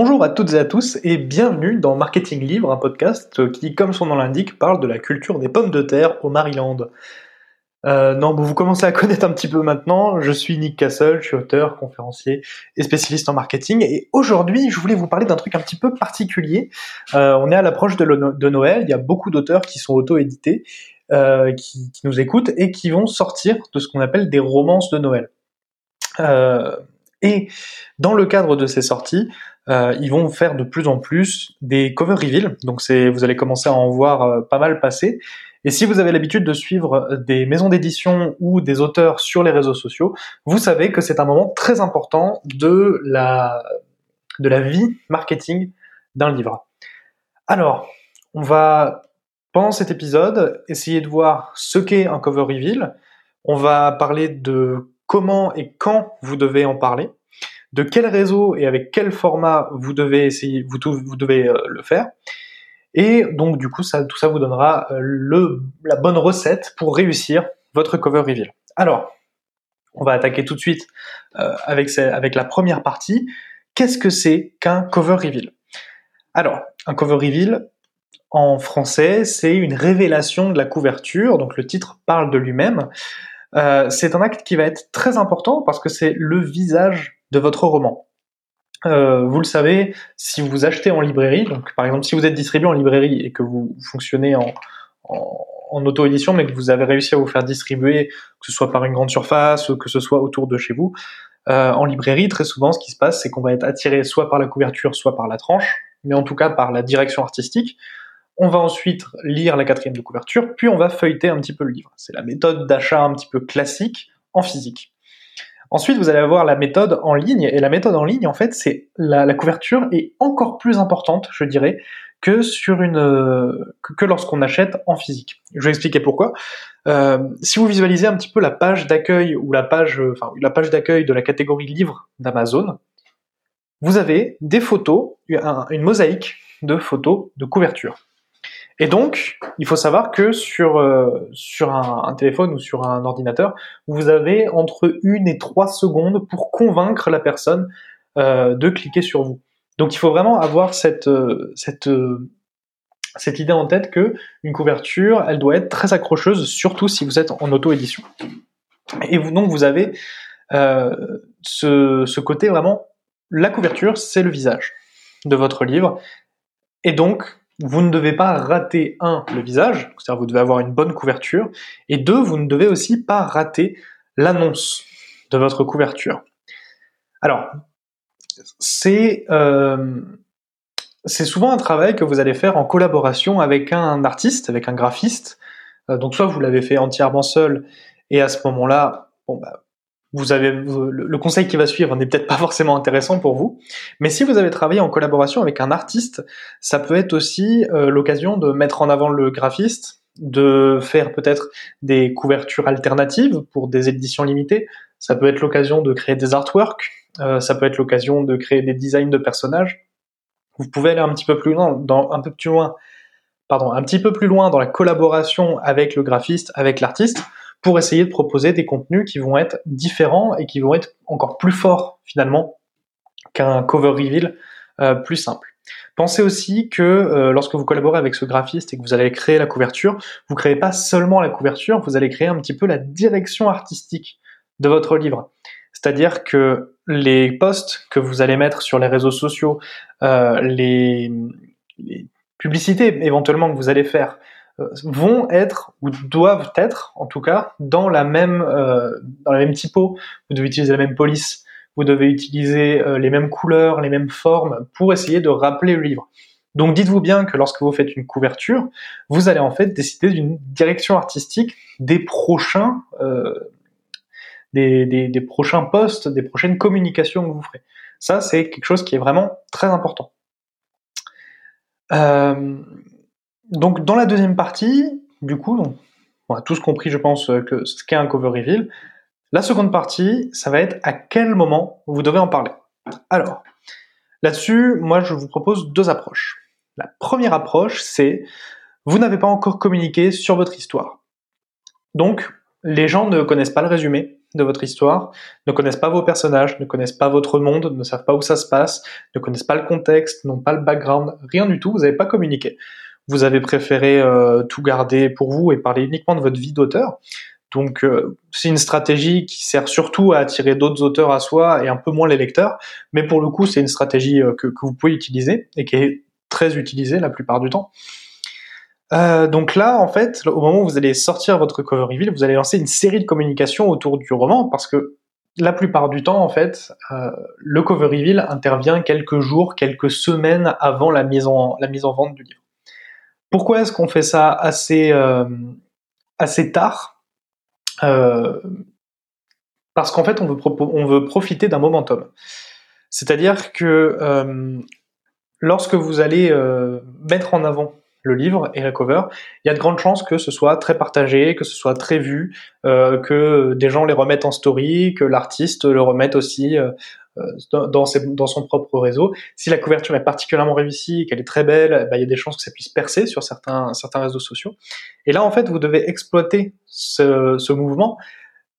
Bonjour à toutes et à tous et bienvenue dans Marketing Livre, un podcast qui, comme son nom l'indique, parle de la culture des pommes de terre au Maryland. Euh, non, vous commencez à connaître un petit peu maintenant. Je suis Nick Castle, je suis auteur, conférencier et spécialiste en marketing. Et aujourd'hui, je voulais vous parler d'un truc un petit peu particulier. Euh, on est à l'approche de, Noël. Il y a beaucoup d'auteurs qui sont auto-édités, euh, qui, nous écoutent et qui vont sortir de ce qu'on appelle des romances de Noël. Et dans le cadre de ces sorties, euh, ils vont faire de plus en plus des cover reveal. Donc c'est, vous allez commencer à en voir euh, pas mal passer. Et si vous avez l'habitude de suivre des maisons d'édition ou des auteurs sur les réseaux sociaux, vous savez que c'est un moment très important de la, de la vie marketing d'un livre. Alors, on va, pendant cet épisode, essayer de voir ce qu'est un cover reveal. On va parler de comment et quand vous devez en parler de quel réseau et avec quel format vous devez essayer, vous, devez euh, le faire. Et donc du coup, tout ça vous donnera euh, la bonne recette pour réussir votre cover reveal. Alors, on va attaquer tout de suite euh, avec, la première partie. Qu'est-ce que c'est qu'un cover reveal? Alors, un cover reveal, en français, c'est une révélation de la couverture, donc le titre parle de lui-même. C'est un acte qui va être très important parce que c'est le visage de votre roman. Euh, vous le savez, si vous achetez en librairie, donc par exemple si vous êtes distribué en librairie et que vous fonctionnez en, en, auto-édition, mais que vous avez réussi à vous faire distribuer, que ce soit par une grande surface, ou que ce soit autour de chez vous, euh, en librairie, très souvent, ce qui se passe, c'est qu'on va être attiré soit par la couverture, soit par la tranche, mais en tout cas par la direction artistique. On va ensuite lire la quatrième de couverture, puis on va feuilleter un petit peu le livre. C'est la méthode d'achat un petit peu classique en physique. Ensuite, vous allez avoir la méthode en ligne, et la méthode en ligne, en fait, c'est la, couverture est encore plus importante, je dirais, que sur une que, lorsqu'on achète en physique. Je vais expliquer pourquoi. Euh, si vous visualisez un petit peu la page d'accueil ou la page, enfin la page d'accueil de la catégorie livres d'Amazon, vous avez des photos, une mosaïque de photos de couverture. Et donc, il faut savoir que sur, euh, sur un, téléphone ou sur un ordinateur, vous avez entre une et trois secondes pour convaincre la personne euh, de cliquer sur vous. Donc il faut vraiment avoir cette, euh, cette, cette idée en tête que une couverture, elle doit être très accrocheuse, surtout si vous êtes en auto-édition. Et donc vous avez ce, ce côté vraiment, la couverture, c'est le visage de votre livre. Et donc, vous ne devez pas rater, un, le visage, c'est-à-dire vous devez avoir une bonne couverture, et deux, vous ne devez aussi pas rater l'annonce de votre couverture. Alors, c'est euh, souvent un travail que vous allez faire en collaboration avec un artiste, avec un graphiste. Euh, donc soit vous l'avez fait entièrement seul, et à ce moment-là, bon, bah, vous avez le conseil qui va suivre n'est peut-être pas forcément intéressant pour vous, mais si vous avez travaillé en collaboration avec un artiste, ça peut être aussi euh, l'occasion de mettre en avant le graphiste, de faire peut-être des couvertures alternatives pour des éditions limitées. Ça peut être l'occasion de créer des artworks, euh, ça peut être l'occasion de créer des designs de personnages. Vous pouvez aller un petit peu plus loin, un peu plus loin, pardon, un petit peu plus loin dans la collaboration avec le graphiste, avec l'artiste pour essayer de proposer des contenus qui vont être différents et qui vont être encore plus forts finalement qu'un cover reveal euh, plus simple. Pensez aussi que euh, lorsque vous collaborez avec ce graphiste et que vous allez créer la couverture, vous créez pas seulement la couverture, vous allez créer un petit peu la direction artistique de votre livre. C'est-à-dire que les posts que vous allez mettre sur les réseaux sociaux, euh, les, les, publicités éventuellement que vous allez faire, vont être ou doivent être en tout cas dans la même euh, dans la même typo. Vous devez utiliser la même police, vous devez utiliser euh, les mêmes couleurs, les mêmes formes pour essayer de rappeler le livre. Donc dites-vous bien que lorsque vous faites une couverture, vous allez en fait décider d'une direction artistique des prochains des, des, des, prochains posts, des prochaines communications que vous ferez. Ça, c'est quelque chose qui est vraiment très important. Euh, donc dans la deuxième partie, du coup, on a tous compris, je pense, que ce qu'est un cover reveal. La seconde partie, ça va être à quel moment vous devez en parler. Alors, là-dessus, moi, je vous propose deux approches. La première approche, c'est vous n'avez pas encore communiqué sur votre histoire. Donc, les gens ne connaissent pas le résumé, de votre histoire, ne connaissent pas vos personnages, ne connaissent pas votre monde, ne savent pas où ça se passe, ne connaissent pas le contexte, n'ont pas le background, rien du tout, vous n'avez pas communiqué. Vous avez préféré euh, tout garder pour vous et parler uniquement de votre vie d'auteur. Donc euh, c'est une stratégie qui sert surtout à attirer d'autres auteurs à soi et un peu moins les lecteurs, mais pour le coup c'est une stratégie euh, que, que, vous pouvez utiliser et qui est très utilisée la plupart du temps. Euh, donc là, en fait, au moment où vous allez sortir votre cover reveal, vous allez lancer une série de communications autour du roman parce que la plupart du temps, en fait, euh, le cover reveal intervient quelques jours, quelques semaines avant la mise en, la mise en vente du livre. Pourquoi est-ce qu'on fait ça assez, euh, tard? Euh, Parce qu'en fait, on veut, profiter d'un momentum. C'est-à-dire que euh, lorsque vous allez mettre en avant le livre et la cover, il y a de grandes chances que ce soit très partagé, que ce soit très vu, que des gens les remettent en story, que l'artiste le remette aussi dans, son propre réseau. Si la couverture est particulièrement réussie, qu'elle est très belle, bah, il y a des chances que ça puisse percer sur certains, réseaux sociaux. Et là, en fait, vous devez exploiter ce, mouvement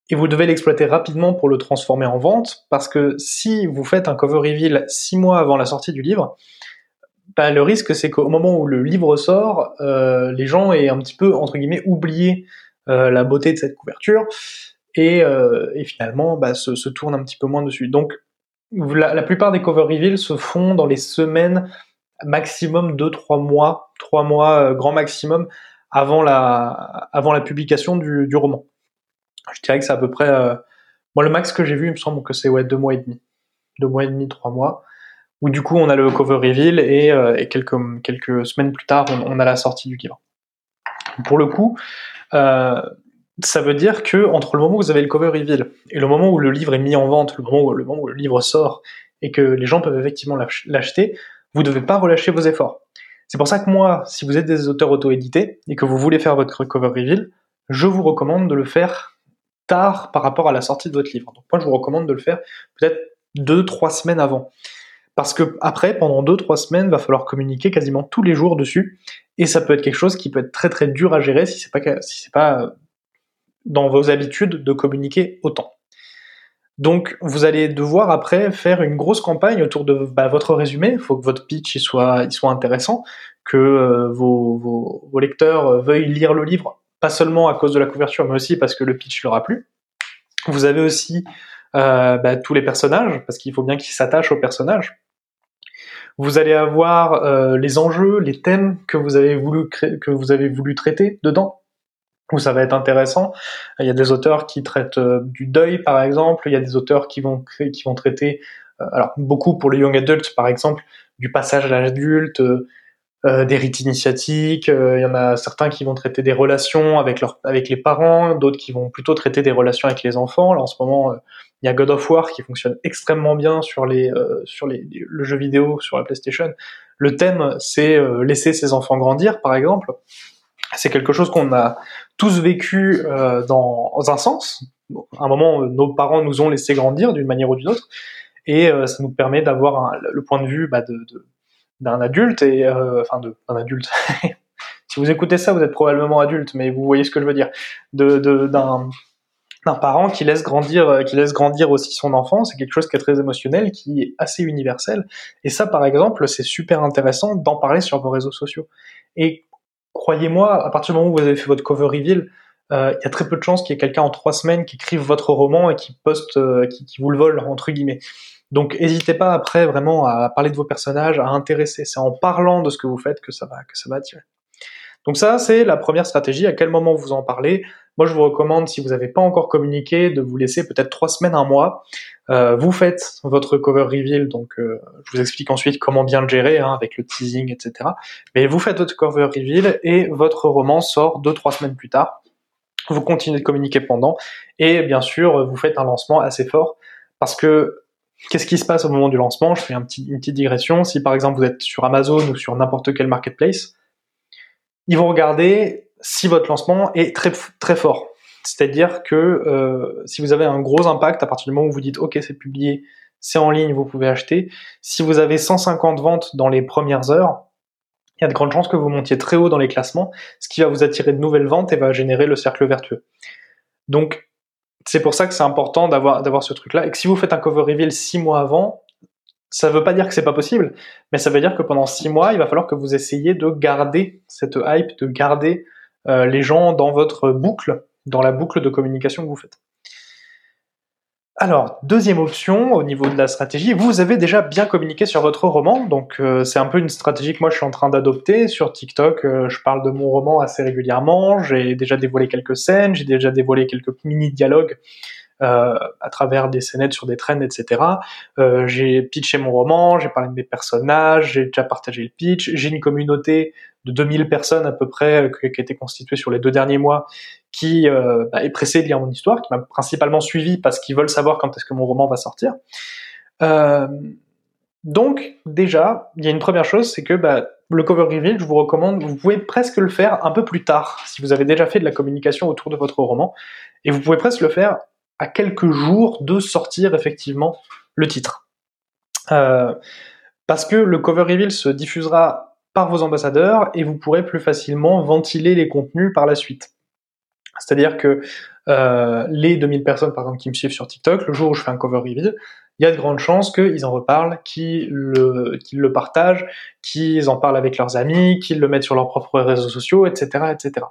et vous devez l'exploiter rapidement pour le transformer en vente, parce que si vous faites un cover reveal six mois avant la sortie du livre, bah, le risque, c'est qu'au moment où le livre sort, euh, les gens aient un petit peu, entre guillemets, oublié euh, la beauté de cette couverture et, euh, finalement bah, se, se, tournent un petit peu moins dessus. Donc, la, plupart des cover reveals se font dans les semaines maximum 2-3 mois, 3 mois euh, grand maximum avant la, avant la publication du, du roman. Je dirais que c'est à peu près... Euh, moi, le max que j'ai vu, il me semble que c'est ouais, 2 mois et demi. 2 mois et demi, 3 mois où du coup on a le cover reveal et, euh, quelques, quelques semaines plus tard on, on, a la sortie du livre. Pour le coup, euh, ça veut dire que entre le moment où vous avez le cover reveal et le moment où le livre est mis en vente, le moment où le, livre sort et que les gens peuvent effectivement l'acheter, vous ne devez pas relâcher vos efforts. C'est pour ça que moi, si vous êtes des auteurs auto-édités et que vous voulez faire votre cover reveal, je vous recommande de le faire tard par rapport à la sortie de votre livre. Donc moi, je vous recommande de le faire peut-être deux, trois semaines avant. Parce que après, pendant 2-3 semaines, va falloir communiquer quasiment tous les jours dessus, et ça peut être quelque chose qui peut être très très dur à gérer si c'est pas si c'est pas euh, dans vos habitudes de communiquer autant. Donc, vous allez devoir après faire une grosse campagne autour de bah, votre résumé. Il faut que votre pitch soit, intéressant, que euh, vos, lecteurs euh, veuillent lire le livre, pas seulement à cause de la couverture, mais aussi parce que le pitch leur a plu. Vous avez aussi euh, bah, tous les personnages, parce qu'il faut bien qu'ils s'attachent aux personnages. Vous allez avoir les enjeux, les thèmes que vous avez voulu traiter dedans. Où ça va être intéressant. Il y a des auteurs qui traitent euh, du deuil, par exemple. Il y a des auteurs qui vont qui vont traiter, euh, alors beaucoup pour les young adults, par exemple, du passage à l'âge adulte, euh, des rites initiatiques. Il y en a certains qui vont traiter des relations avec leur, avec les parents, d'autres qui vont plutôt traiter des relations avec les enfants. Là, en ce moment, il y a God of War qui fonctionne extrêmement bien sur les euh, sur les, le jeu vidéo sur la PlayStation. Le thème, c'est euh, laisser ses enfants grandir, par exemple. C'est quelque chose qu'on a tous vécu euh, dans un sens. À un moment, nos parents nous ont laissé grandir d'une manière ou d'une autre, et euh, ça nous permet d'avoir le point de vue bah, de, d'un adulte et euh, enfin d'un adulte. si vous écoutez ça, vous êtes probablement adulte, mais vous voyez ce que je veux dire. De d'un d'un parent qui laisse grandir, euh, qui laisse grandir aussi son enfant, c'est quelque chose qui est très émotionnel, qui est assez universel. Et ça, par exemple, c'est super intéressant d'en parler sur vos réseaux sociaux. Et croyez-moi, à partir du moment où vous avez fait votre cover reveal, euh, il y a très peu de chances qu'il y ait quelqu'un en trois semaines qui écrive votre roman et qui poste, euh, qui, vous le vole entre guillemets. Donc, n'hésitez pas après vraiment à parler de vos personnages, à intéresser. C'est en parlant de ce que vous faites que ça va, que ça va attirer. Donc ça, c'est la première stratégie. À quel moment vous en parlez? Moi, je vous recommande, si vous n'avez pas encore communiqué, de vous laisser peut-être trois semaines, un mois. Euh, vous faites votre cover reveal, donc euh, je vous explique ensuite comment bien le gérer hein, avec le teasing, etc. Mais vous faites votre cover reveal et votre roman sort deux, trois semaines plus tard. Vous continuez de communiquer pendant et bien sûr, vous faites un lancement assez fort parce que Qu'est-ce qui se passe au moment du lancement? Je fais une petite digression. Si par exemple vous êtes sur Amazon ou sur n'importe quel marketplace, ils vont regarder si votre lancement est très, très fort. C'est-à-dire que euh, si vous avez un gros impact à partir du moment où vous dites OK, c'est publié, c'est en ligne, vous pouvez acheter. Si vous avez 150 ventes dans les premières heures, il y a de grandes chances que vous montiez très haut dans les classements, ce qui va vous attirer de nouvelles ventes et va générer le cercle vertueux. Donc, c'est pour ça que c'est important d'avoir d'avoir ce truc-là. Et que si vous faites un cover reveal six mois avant, ça veut pas dire que c'est pas possible, mais ça veut dire que pendant six mois, il va falloir que vous essayiez de garder cette hype, de garder euh, les gens dans votre boucle, dans la boucle de communication que vous faites. Alors, deuxième option au niveau de la stratégie, vous avez déjà bien communiqué sur votre roman, donc euh, c'est un peu une stratégie que moi je suis en train d'adopter sur TikTok. Euh, je parle de mon roman assez régulièrement, j'ai déjà dévoilé quelques scènes, j'ai déjà dévoilé quelques mini dialogues euh, à travers des scénettes sur des trends, etc. Euh, j'ai pitché mon roman, j'ai parlé de mes personnages, j'ai déjà partagé le pitch, j'ai une communauté de 2000 personnes à peu près euh, qui a été constituée sur les deux derniers mois qui bah, est pressée de lire mon histoire, qui m'a principalement suivi parce qu'ils veulent savoir quand est-ce que mon roman va sortir. Donc déjà, il y a une première chose, c'est que bah, le cover reveal, je vous recommande, vous pouvez presque le faire un peu plus tard, si vous avez déjà fait de la communication autour de votre roman, et vous pouvez presque le faire à quelques jours de sortir effectivement le titre. Euh, parce que le cover reveal se diffusera par vos ambassadeurs et vous pourrez plus facilement ventiler les contenus par la suite. C'est-à-dire que euh, les 2000 personnes par exemple qui me suivent sur TikTok, le jour où je fais un cover reveal, il y a de grandes chances qu'ils en reparlent, qu'ils le, le partagent, qu'ils en parlent avec leurs amis, qu'ils le mettent sur leurs propres réseaux sociaux, etc., etc.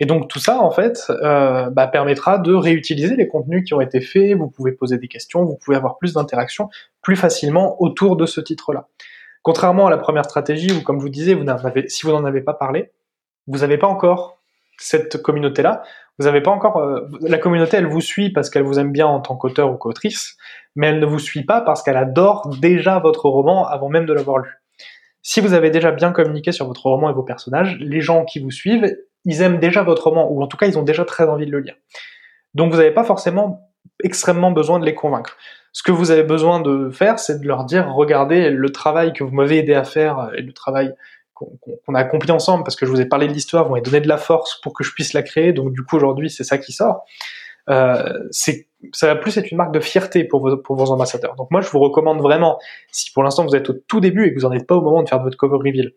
Et donc tout ça, en fait, euh, bah, permettra de réutiliser les contenus qui ont été faits. Vous pouvez poser des questions, vous pouvez avoir plus d'interactions plus facilement autour de ce titre-là. Contrairement à la première stratégie où, comme je vous disais, vous avez, si vous n'en avez pas parlé, vous n'avez pas encore cette communauté-là. Vous n'avez pas encore euh, la communauté, elle vous suit parce qu'elle vous aime bien en tant qu'auteur ou qu'autrice, mais elle ne vous suit pas parce qu'elle adore déjà votre roman avant même de l'avoir lu. Si vous avez déjà bien communiqué sur votre roman et vos personnages, les gens qui vous suivent, ils aiment déjà votre roman, ou en tout cas ils ont déjà très envie de le lire. Donc vous n'avez pas forcément extrêmement besoin de les convaincre. Ce que vous avez besoin de faire, c'est de leur dire, regardez le travail que vous m'avez aidé à faire et le travail qu'on a accompli ensemble, parce que je vous ai parlé de l'histoire, vous m'avez donné de la force pour que je puisse la créer, donc du coup aujourd'hui c'est ça qui sort. Euh, ça va plus être une marque de fierté pour vos, pour vos ambassadeurs. Donc moi je vous recommande vraiment, si pour l'instant vous êtes au tout début et que vous n'en êtes pas au moment de faire votre cover reveal,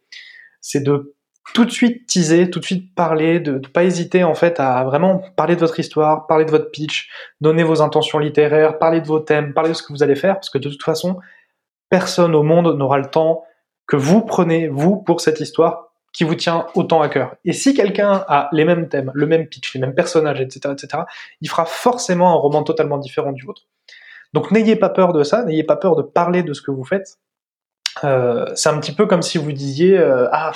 c'est de tout de suite teaser, tout de suite parler, de ne pas hésiter en fait à vraiment parler de votre histoire, parler de votre pitch, donner vos intentions littéraires, parler de vos thèmes, parler de ce que vous allez faire, parce que de toute façon, personne au monde n'aura le temps que vous prenez, vous, pour cette histoire qui vous tient autant à cœur. Et si quelqu'un a les mêmes thèmes, le même pitch, les mêmes personnages, etc., etc., il fera forcément un roman totalement différent du vôtre. Donc n'ayez pas peur de ça, n'ayez pas peur de parler de ce que vous faites. Euh, c'est un petit peu comme si vous disiez euh, ah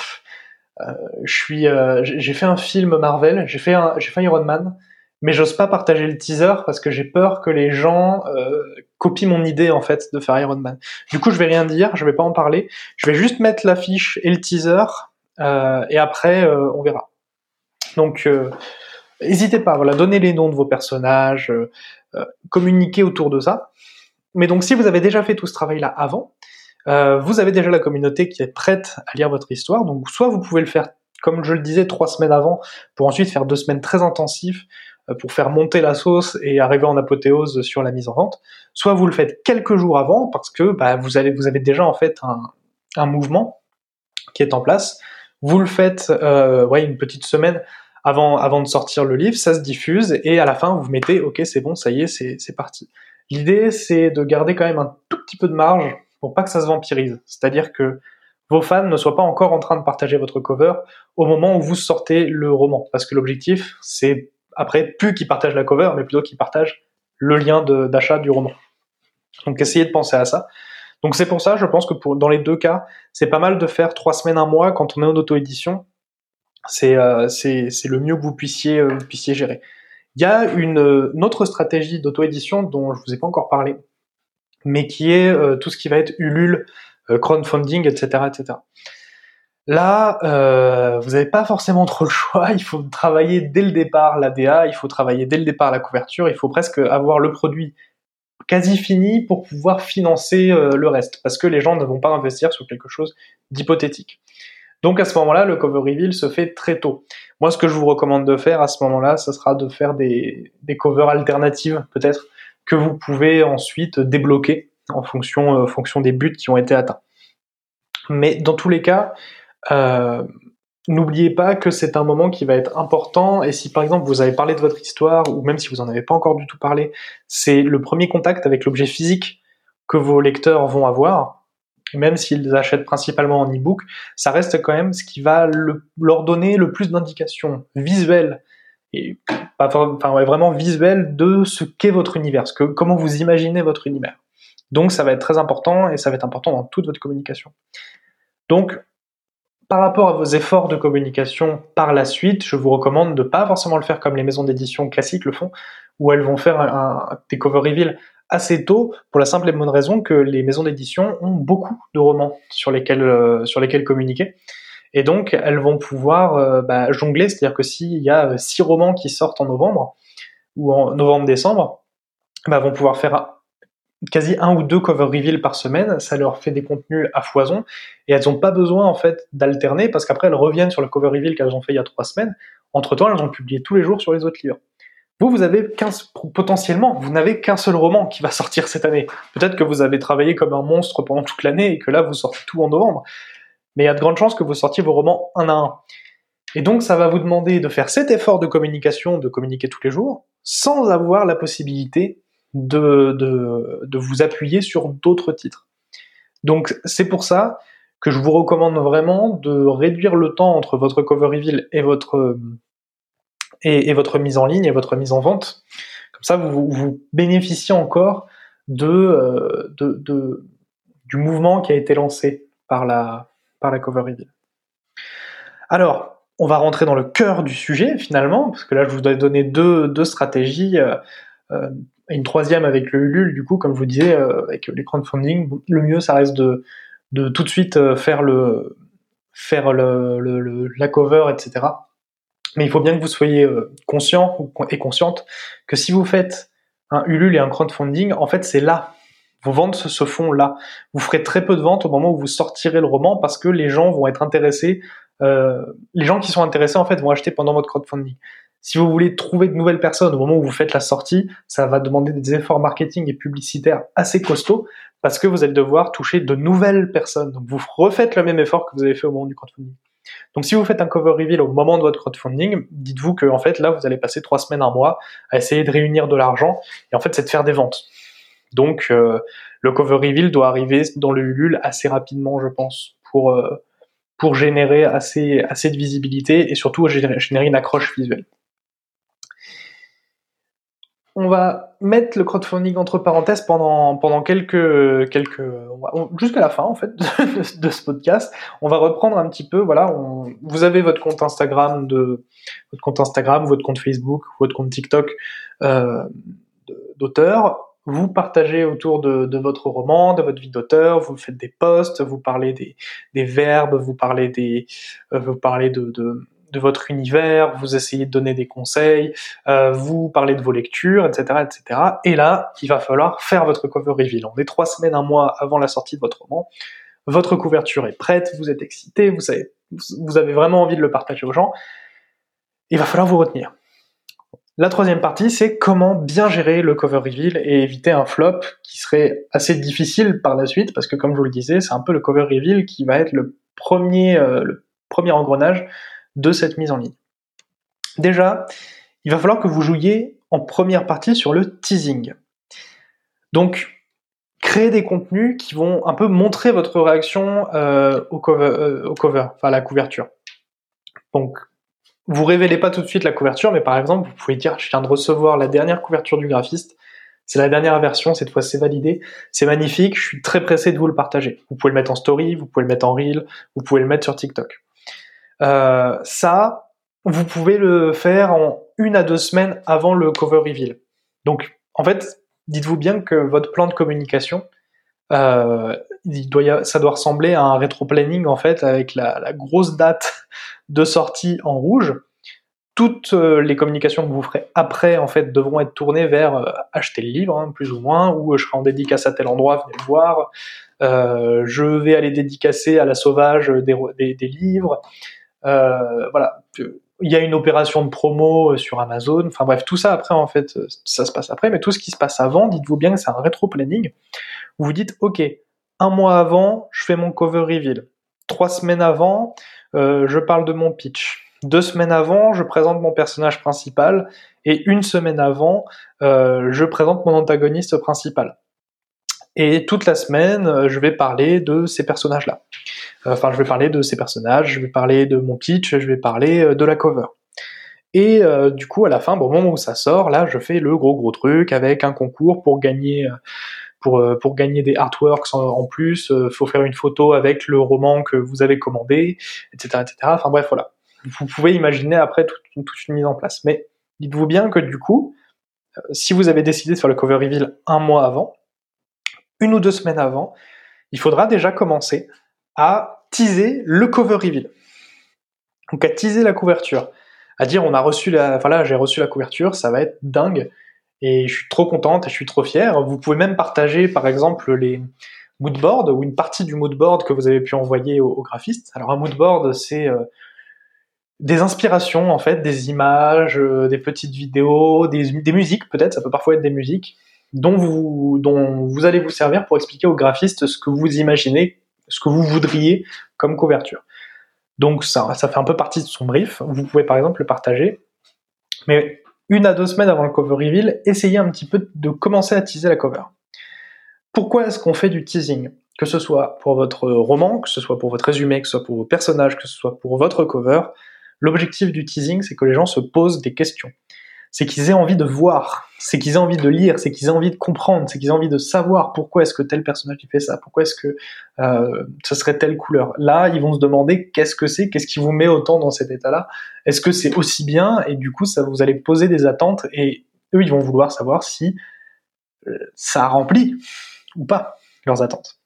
je suis, euh, j'ai fait un film Marvel, j'ai fait, un, j'ai fait Iron Man, mais j'ose pas partager le teaser parce que j'ai peur que les gens euh, copient mon idée en fait de faire Iron Man. Du coup, je vais rien dire, je vais pas en parler. Je vais juste mettre l'affiche et le teaser euh, et après euh, on verra. Donc, n'hésitez pas, voilà, donnez les noms de vos personnages, communiquez autour de ça. Mais donc, si vous avez déjà fait tout ce travail-là avant, euh, vous avez déjà la communauté qui est prête à lire votre histoire, donc soit vous pouvez le faire, comme je le disais, trois semaines avant, pour ensuite faire deux semaines très intensives euh, pour faire monter la sauce et arriver en apothéose sur la mise en vente, soit vous le faites quelques jours avant parce que bah, vous, allez, vous avez déjà en fait un, un mouvement qui est en place. Vous le faites euh, ouais, une petite semaine avant, avant de sortir le livre, ça se diffuse et à la fin vous mettez ok c'est bon, ça y est, c'est parti. L'idée c'est de garder quand même un tout petit peu de marge pas que ça se vampirise. C'est-à-dire que vos fans ne soient pas encore en train de partager votre cover au moment où vous sortez le roman. Parce que l'objectif, c'est après plus qu'ils partagent la cover, mais plutôt qu'ils partagent le lien d'achat du roman. Donc essayez de penser à ça. Donc c'est pour ça, je pense que dans les deux cas, c'est pas mal de faire trois semaines, un mois quand on est en auto-édition. C'est euh, le mieux que vous puissiez, euh, vous puissiez gérer. Il y a une, une autre stratégie d'auto-édition dont je vous ai pas encore parlé, mais qui est euh, tout ce qui va être Ulule, euh, crowdfunding, etc., etc. Là, euh, vous n'avez pas forcément trop le choix. Il faut travailler dès le départ l'ADA, il faut travailler dès le départ la couverture, il faut presque avoir le produit quasi fini pour pouvoir financer le reste, parce que les gens ne vont pas investir sur quelque chose d'hypothétique. Donc à ce moment-là, le cover reveal se fait très tôt. Moi, ce que je vous recommande de faire à ce moment-là, ce sera de faire des, des covers alternatives, peut-être, que vous pouvez ensuite débloquer en fonction, euh, fonction des buts qui ont été atteints. Mais dans tous les cas, euh, n'oubliez pas que c'est un moment qui va être important et si par exemple vous avez parlé de votre histoire ou même si vous en avez pas encore du tout parlé, c'est le premier contact avec l'objet physique que vos lecteurs vont avoir. même s'ils achètent principalement en e-book, ça reste quand même ce qui va leur donner le plus d'indications visuelles et vraiment visuelles de ce qu'est votre univers, comment vous imaginez votre univers. Donc ça va être très important et ça va être important dans toute votre communication. Donc par rapport à vos efforts de communication par la suite, je vous recommande de pas forcément le faire comme les maisons d'édition classiques le font, où elles vont faire un, des cover reveal assez tôt, pour la simple et bonne raison que les maisons d'édition ont beaucoup de romans sur lesquels, euh, sur lesquels communiquer. Et donc, elles vont pouvoir euh, bah, jongler, c'est-à-dire que s'il y a six romans qui sortent en novembre, ou en novembre-décembre, bah, vont pouvoir faire quasi un ou deux cover reveal par semaine, ça leur fait des contenus à foison, et elles n'ont pas besoin en fait d'alterner, parce qu'après elles reviennent sur le cover reveal qu'elles ont fait il y a trois semaines, entre-temps elles ont publié tous les jours sur les autres livres. Vous, vous avez 15, potentiellement, vous n'avez qu'un seul roman qui va sortir cette année. Peut-être que vous avez travaillé comme un monstre pendant toute l'année et que là vous sortez tout en novembre, mais il y a de grandes chances que vous sortiez vos romans un à un. Et donc ça va vous demander de faire cet effort de communication, de communiquer tous les jours, sans avoir la possibilité de, vous appuyer sur d'autres titres. Donc c'est pour ça que je vous recommande vraiment de réduire le temps entre votre cover reveal et votre, et, votre mise en ligne et votre mise en vente. Comme ça, vous, bénéficiez encore de, du mouvement qui a été lancé par la, la cover reveal. Alors, on va rentrer dans le cœur du sujet finalement, parce que là, je vous ai donné deux, stratégies. Euh, euh une troisième avec le Ulule, du coup, comme je vous disais, euh, avec les crowdfunding, le mieux, ça reste de, tout de suite faire le faire la cover, etc. Mais il faut bien que vous soyez conscient et consciente que si vous faites un Ulule et un crowdfunding, en fait, c'est là. Vos ventes se font là. Vous ferez très peu de ventes au moment où vous sortirez le roman parce que les gens vont être intéressés. Euh, les gens qui sont intéressés, en fait, vont acheter pendant votre crowdfunding. Si vous voulez trouver de nouvelles personnes au moment où vous faites la sortie, ça va demander des efforts marketing et publicitaires assez costauds parce que vous allez devoir toucher de nouvelles personnes. Donc vous refaites le même effort que vous avez fait au moment du crowdfunding. Donc si vous faites un cover reveal au moment de votre crowdfunding, dites-vous que en fait là vous allez passer trois semaines, un mois à essayer de réunir de l'argent et en fait c'est de faire des ventes. Donc euh, le cover reveal doit arriver dans le Ulule assez rapidement, je pense, pour euh, pour générer assez assez de visibilité et surtout générer une accroche visuelle on va mettre le crowdfunding entre parenthèses pendant, pendant quelques, quelques, jusqu'à la fin, en fait, de, ce podcast. On va reprendre un petit peu, voilà, vous avez votre compte Instagram de, votre compte Instagram, votre compte Facebook, votre compte TikTok, euh, d'auteur. Vous partagez autour de, votre roman, de votre vie d'auteur, vous faites des posts, vous parlez des, des verbes, vous parlez des, euh, vous parlez de, de de votre univers, vous essayez de donner des conseils, euh, vous parlez de vos lectures, etc., etc. Et là, il va falloir faire votre cover reveal. On est trois semaines, un mois avant la sortie de votre roman. Votre couverture est prête, vous êtes excité, vous savez, vous avez vraiment envie de le partager aux gens. Il va falloir vous retenir. La troisième partie, c'est comment bien gérer le cover reveal et éviter un flop qui serait assez difficile par la suite, parce que comme je vous le disais, c'est un peu le cover reveal qui va être le premier, euh, engrenage de cette mise en ligne. Déjà, il va falloir que vous jouiez en première partie sur le teasing. Donc, créer des contenus qui vont un peu montrer votre réaction euh, au, cover, euh, au cover, enfin à la couverture. Donc, vous révélez pas tout de suite la couverture, mais par exemple, vous pouvez dire, je viens de recevoir la dernière couverture du graphiste, c'est la dernière version, cette fois c'est validé, c'est magnifique, je suis très pressé de vous le partager. Vous pouvez le mettre en story, vous pouvez le mettre en reel, vous pouvez le mettre sur TikTok. Euh, ça, vous pouvez le faire en une à deux semaines avant le cover reveal. Donc, en fait, dites-vous bien que votre plan de communication, euh, il doit ça doit ressembler à un rétro-planning en fait, avec la, grosse date de sortie en rouge. Toutes euh, les communications que vous ferez après, en fait, devront être tournées vers acheter le livre, hein, plus ou moins, ou je serai en dédicace à tel endroit, venez le voir. je vais aller dédicacer à la sauvage des, livres. Euh, voilà, il y a une opération de promo euh, sur Amazon. Enfin bref, tout ça après en fait, euh, ça se passe après, mais tout ce qui se passe avant, dites-vous bien que c'est un rétro planning. Vous vous dites, ok, un mois avant, je fais mon cover reveal. Trois semaines avant, je parle de mon pitch. Deux semaines avant, je présente mon personnage principal et une semaine avant, je présente mon antagoniste principal. Et toute la semaine, je vais parler de ces personnages-là. Enfin, je vais parler de ces personnages, je vais parler de mon pitch, je vais parler de la cover. Et euh, du coup, à la fin, au moment où ça sort, là, je fais le gros gros truc avec un concours pour gagner. Euh, pour, euh, gagner des artworks en, plus, il faut faire une photo avec le roman que vous avez commandé, etc., etc. Enfin bref, voilà. Vous pouvez imaginer après toute, toute une mise en place. Mais dites-vous bien que du coup, si vous avez décidé de faire le cover reveal un mois avant, une ou deux semaines avant, il faudra déjà commencer à teaser le cover reveal. Donc à teaser la couverture à dire on a reçu la, enfin là j'ai reçu la couverture, ça va être dingue et je suis trop contente et je suis trop fier. Vous pouvez même partager par exemple les moodboards ou une partie du moodboard que vous avez pu envoyer au, graphiste. Alors un moodboard c'est euh, des inspirations en fait, des images, euh, des petites vidéos, des, musiques peut-être, ça peut parfois être des musiques dont vous, dont vous allez vous servir pour expliquer au graphiste ce que vous imaginez, ce que vous voudriez comme couverture. Donc ça, ça fait un peu partie de son brief. Vous pouvez par exemple le partager. Mais une à deux semaines avant le cover reveal, essayez un petit peu de commencer à teaser la cover. Pourquoi est-ce qu'on fait du teasing? Que ce soit pour votre roman, que ce soit pour votre résumé, que ce soit pour vos personnages, que ce soit pour votre cover, l'objectif du teasing, c'est que les gens se posent des questions c'est qu'ils aient envie de voir, c'est qu'ils aient envie de lire, c'est qu'ils aient envie de comprendre, c'est qu'ils aient envie de savoir pourquoi est-ce que tel personnage fait ça, pourquoi est-ce que euh, ce serait telle couleur. Là, ils vont se demander qu'est-ce que c'est, qu'est-ce qui vous met autant dans cet état-là. Est-ce que c'est aussi bien? Et du coup, ça vous allez poser des attentes et eux, ils vont vouloir savoir si euh, ça remplit ou pas leurs attentes.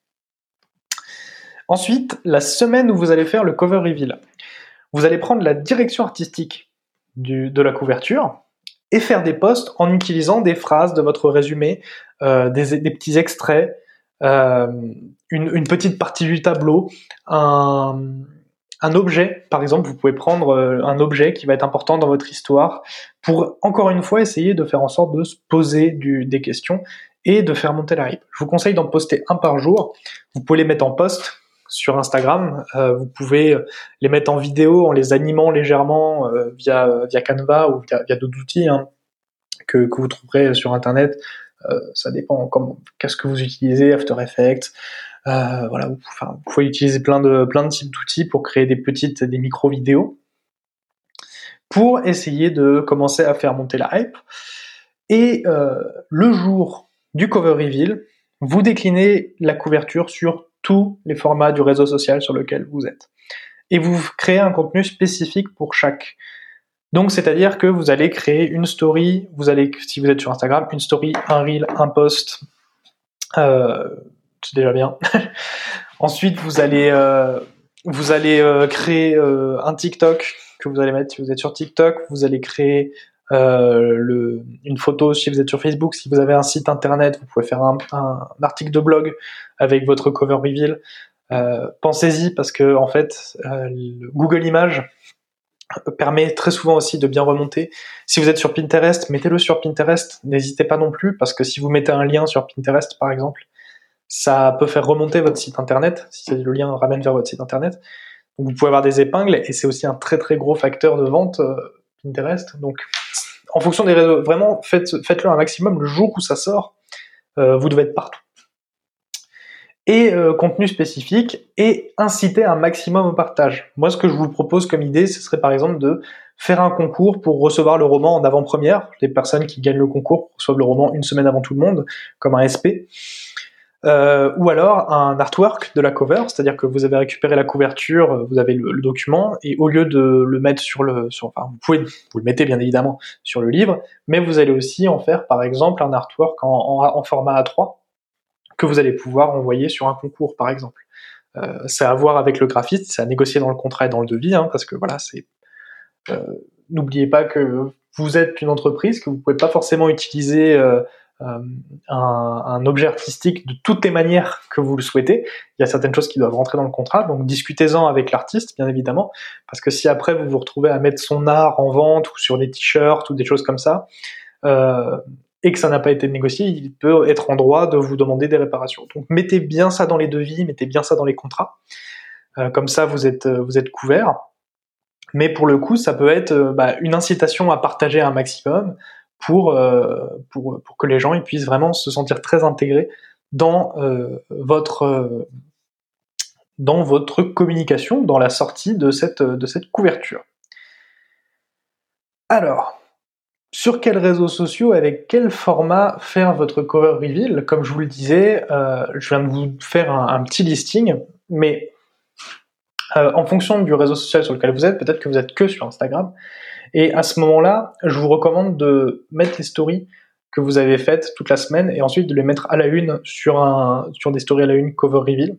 Ensuite, la semaine où vous allez faire le cover reveal, vous allez prendre la direction artistique de la couverture, et faire des posts en utilisant des phrases de votre résumé, euh, des, petits extraits, euh, une, petite partie du tableau, un, objet, par exemple, vous pouvez prendre euh, un objet qui va être important dans votre histoire pour, encore une fois, essayer de faire en sorte de se poser des questions et de faire monter la hype. Je vous conseille d'en poster un par jour. Vous pouvez les mettre en post sur Instagram. vous pouvez les mettre en vidéo en les animant légèrement via, via Canva ou via, d'autres outils hein, que, que, vous trouverez sur Internet. ça dépend qu'est-ce que vous utilisez, After Effects. voilà, vous pouvez utiliser plein de plein de types d'outils pour créer des petites des micro vidéos pour essayer de commencer à faire monter la hype. Et le jour du cover reveal, vous déclinez la couverture sur les formats du réseau social sur lequel vous êtes. Et vous créez un contenu spécifique pour chaque. Donc, c'est-à-dire que vous allez créer une story, vous allez, si vous êtes sur Instagram, une story, un reel, un post. Euh, c'est déjà bien. Ensuite, vous allez, euh, vous allez euh, créer un TikTok que vous allez mettre si vous êtes sur TikTok. Vous allez créer euh, le, une photo si vous êtes sur Facebook, si vous avez un site internet, vous pouvez faire un, un article de blog avec votre cover reveal. Euh, Pensez-y parce que en fait, euh, Google Images permet très souvent aussi de bien remonter. Si vous êtes sur Pinterest, mettez-le sur Pinterest. N'hésitez pas non plus parce que si vous mettez un lien sur Pinterest, par exemple, ça peut faire remonter votre site internet si le lien ramène vers votre site internet. Donc vous pouvez avoir des épingles et c'est aussi un très très gros facteur de vente euh, Pinterest. Donc en fonction des réseaux, vraiment, faites, faites-le un maximum. Le jour où ça sort, euh, vous devez être partout. Et euh, contenu spécifique et inciter un maximum au partage. Moi, ce que je vous propose comme idée, ce serait par exemple de faire un concours pour recevoir le roman en avant-première. Les personnes qui gagnent le concours reçoivent le roman une semaine avant tout le monde, comme un SP. Euh, ou alors un artwork de la cover, c'est-à-dire que vous avez récupéré la couverture, vous avez le, document, et au lieu de le mettre sur le, sur, enfin, vous pouvez, vous le mettez bien évidemment sur le livre, mais vous allez aussi en faire par exemple un artwork en, format A3 que vous allez pouvoir envoyer sur un concours par exemple. Euh, c'est à voir avec le graphiste, c'est à négocier dans le contrat et dans le devis, hein, parce que voilà, c'est euh, n'oubliez pas que vous êtes une entreprise, que vous pouvez pas forcément utiliser euh, euh, un, objet artistique de toutes les manières que vous le souhaitez. Il y a certaines choses qui doivent rentrer dans le contrat, donc discutez-en avec l'artiste, bien évidemment, parce que si après vous vous retrouvez à mettre son art en vente ou sur des t-shirts ou des choses comme ça, euh, et que ça n'a pas été négocié, il peut être en droit de vous demander des réparations. Donc mettez bien ça dans les devis, mettez bien ça dans les contrats. comme ça, vous êtes, vous êtes couvert. Mais pour le coup, ça peut être bah, une incitation à partager un maximum pour, pour, pour que les gens ils puissent vraiment se sentir très intégrés dans votre dans votre communication, dans la sortie de cette, de cette couverture. Alors, sur quels réseaux sociaux, avec quel format faire votre cover reveal? Comme je vous le disais, euh, je viens de vous faire un, petit listing, mais euh, en fonction du réseau social sur lequel vous êtes, peut-être que vous êtes que sur Instagram, et à ce moment-là, je vous recommande de mettre les stories que vous avez faites toute la semaine et ensuite de les mettre à la une sur, un, sur des stories à la une cover reveal.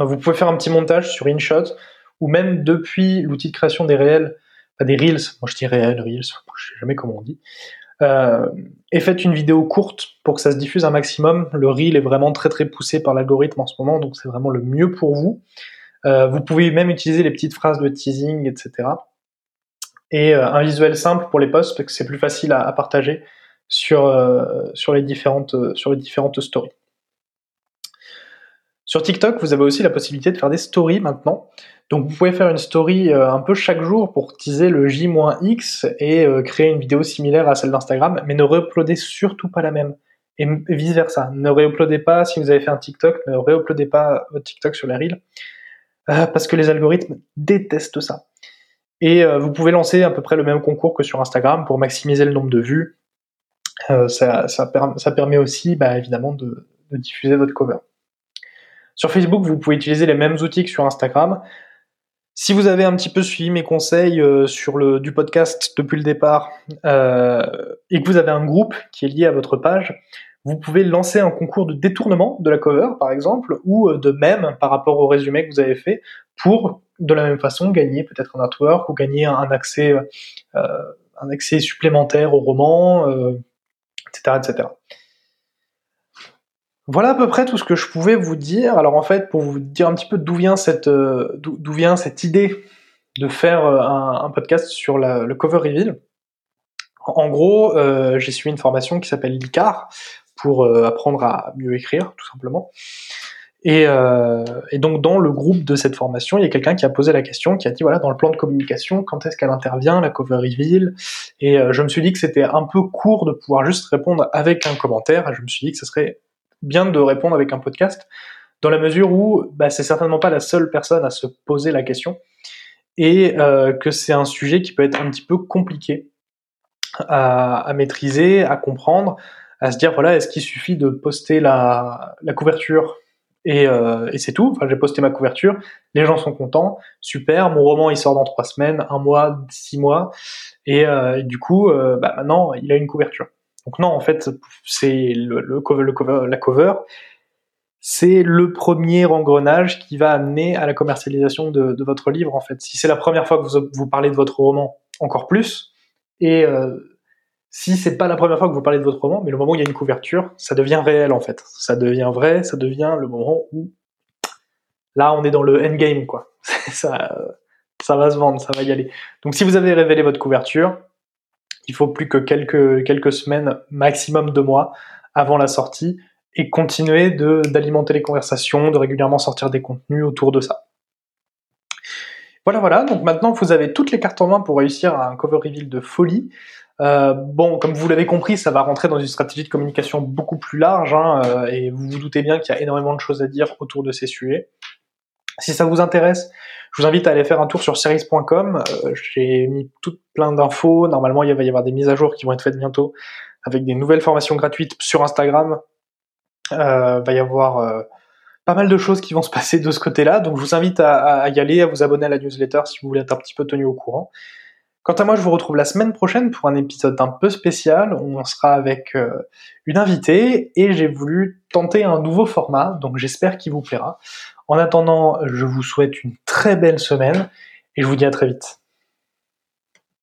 Euh, vous pouvez faire un petit montage sur InShot ou même depuis l'outil de création des réels, des Reels, moi je dis réels, Reels, je sais jamais comment on dit, euh, et faites une vidéo courte pour que ça se diffuse un maximum. Le Reel est vraiment très très poussé par l'algorithme en ce moment, donc c'est vraiment le mieux pour vous. Euh, vous pouvez même utiliser les petites phrases de teasing, etc. Et un visuel simple pour les posts, parce que c'est plus facile à, partager sur, sur, les différentes, sur les différentes stories. Sur TikTok, vous avez aussi la possibilité de faire des stories maintenant. Donc vous pouvez faire une story euh, un peu chaque jour pour teaser le J-X et euh, créer une vidéo similaire à celle d'Instagram, mais ne réuploadez surtout pas la même. Et vice versa. Ne réuploadez pas, si vous avez fait un TikTok, ne réuploadez pas votre TikTok sur la reel, euh, parce que les algorithmes détestent ça. Et vous pouvez lancer à peu près le même concours que sur Instagram pour maximiser le nombre de vues. Ça, permet aussi, bah, évidemment, de diffuser votre cover. Sur Facebook, vous pouvez utiliser les mêmes outils que sur Instagram. Si vous avez un petit peu suivi mes conseils euh, sur le du podcast depuis le départ euh, et que vous avez un groupe qui est lié à votre page, vous pouvez lancer un concours de détournement de la cover, par exemple, ou euh, de même par rapport au résumé que vous avez fait, pour de la même façon gagner peut-être un artwork ou gagner un accès, un accès supplémentaire au roman, etc., etc. Voilà à peu près tout ce que je pouvais vous dire. Alors en fait, pour vous dire un petit peu d'où vient cette euh, d'où vient cette idée de faire euh, un, podcast sur le cover reveal. En gros, euh, j'ai suivi une formation qui s'appelle l'ICAR pour apprendre à mieux écrire, tout simplement. Et, et, donc dans le groupe de cette formation, il y a quelqu'un qui a posé la question, qui a dit voilà dans le plan de communication, quand est-ce qu'elle intervient la cover reveal Et je me suis dit que c'était un peu court de pouvoir juste répondre avec un commentaire. Je me suis dit que ce serait bien de répondre avec un podcast, dans la mesure où bah, c'est certainement pas la seule personne à se poser la question, et euh, que c'est un sujet qui peut être un petit peu compliqué à, maîtriser, à comprendre, à se dire voilà, est-ce qu'il suffit de poster la, couverture et, euh, et c'est tout. Enfin, j'ai posté ma couverture, les gens sont contents, super. Mon roman il sort dans trois semaines, un mois, six mois, et, euh, du coup, bah, maintenant il a une couverture. Donc non, en fait, c'est le, cover, la cover, c'est le premier engrenage qui va amener à la commercialisation de, votre livre. En fait, si c'est la première fois que vous, vous, parlez de votre roman, encore plus. Et euh, si c'est pas la première fois que vous parlez de votre roman, mais le moment où il y a une couverture, ça devient réel en fait. Ça devient vrai, ça devient le moment où là on est dans le endgame quoi. ça, va se vendre, ça va y aller. Donc si vous avez révélé votre couverture, il faut plus que quelques, quelques semaines, maximum deux mois avant la sortie, et continuer d'alimenter les conversations, de régulièrement sortir des contenus autour de ça. Voilà, voilà. Donc maintenant, vous avez toutes les cartes en main pour réussir à un cover reveal de folie. Euh, bon, comme vous l'avez compris, ça va rentrer dans une stratégie de communication beaucoup plus large, hein, euh, et vous vous doutez bien qu'il y a énormément de choses à dire autour de ces sujets. Si ça vous intéresse, je vous invite à aller faire un tour sur series.com. Euh, j'ai mis tout plein d'infos. Normalement, il va y avoir des mises à jour qui vont être faites bientôt avec des nouvelles formations gratuites sur Instagram. Va y avoir pas mal de choses qui vont se passer de ce côté-là. Donc, je vous invite à, y aller, à vous abonner à la newsletter si vous voulez être un petit peu tenu au courant. Quant à moi, je vous retrouve la semaine prochaine pour un épisode un peu spécial. On sera avec euh, une invitée et j'ai voulu tenter un nouveau format, donc j'espère qu'il vous plaira. En attendant, je vous souhaite une très belle semaine et je vous dis à très vite.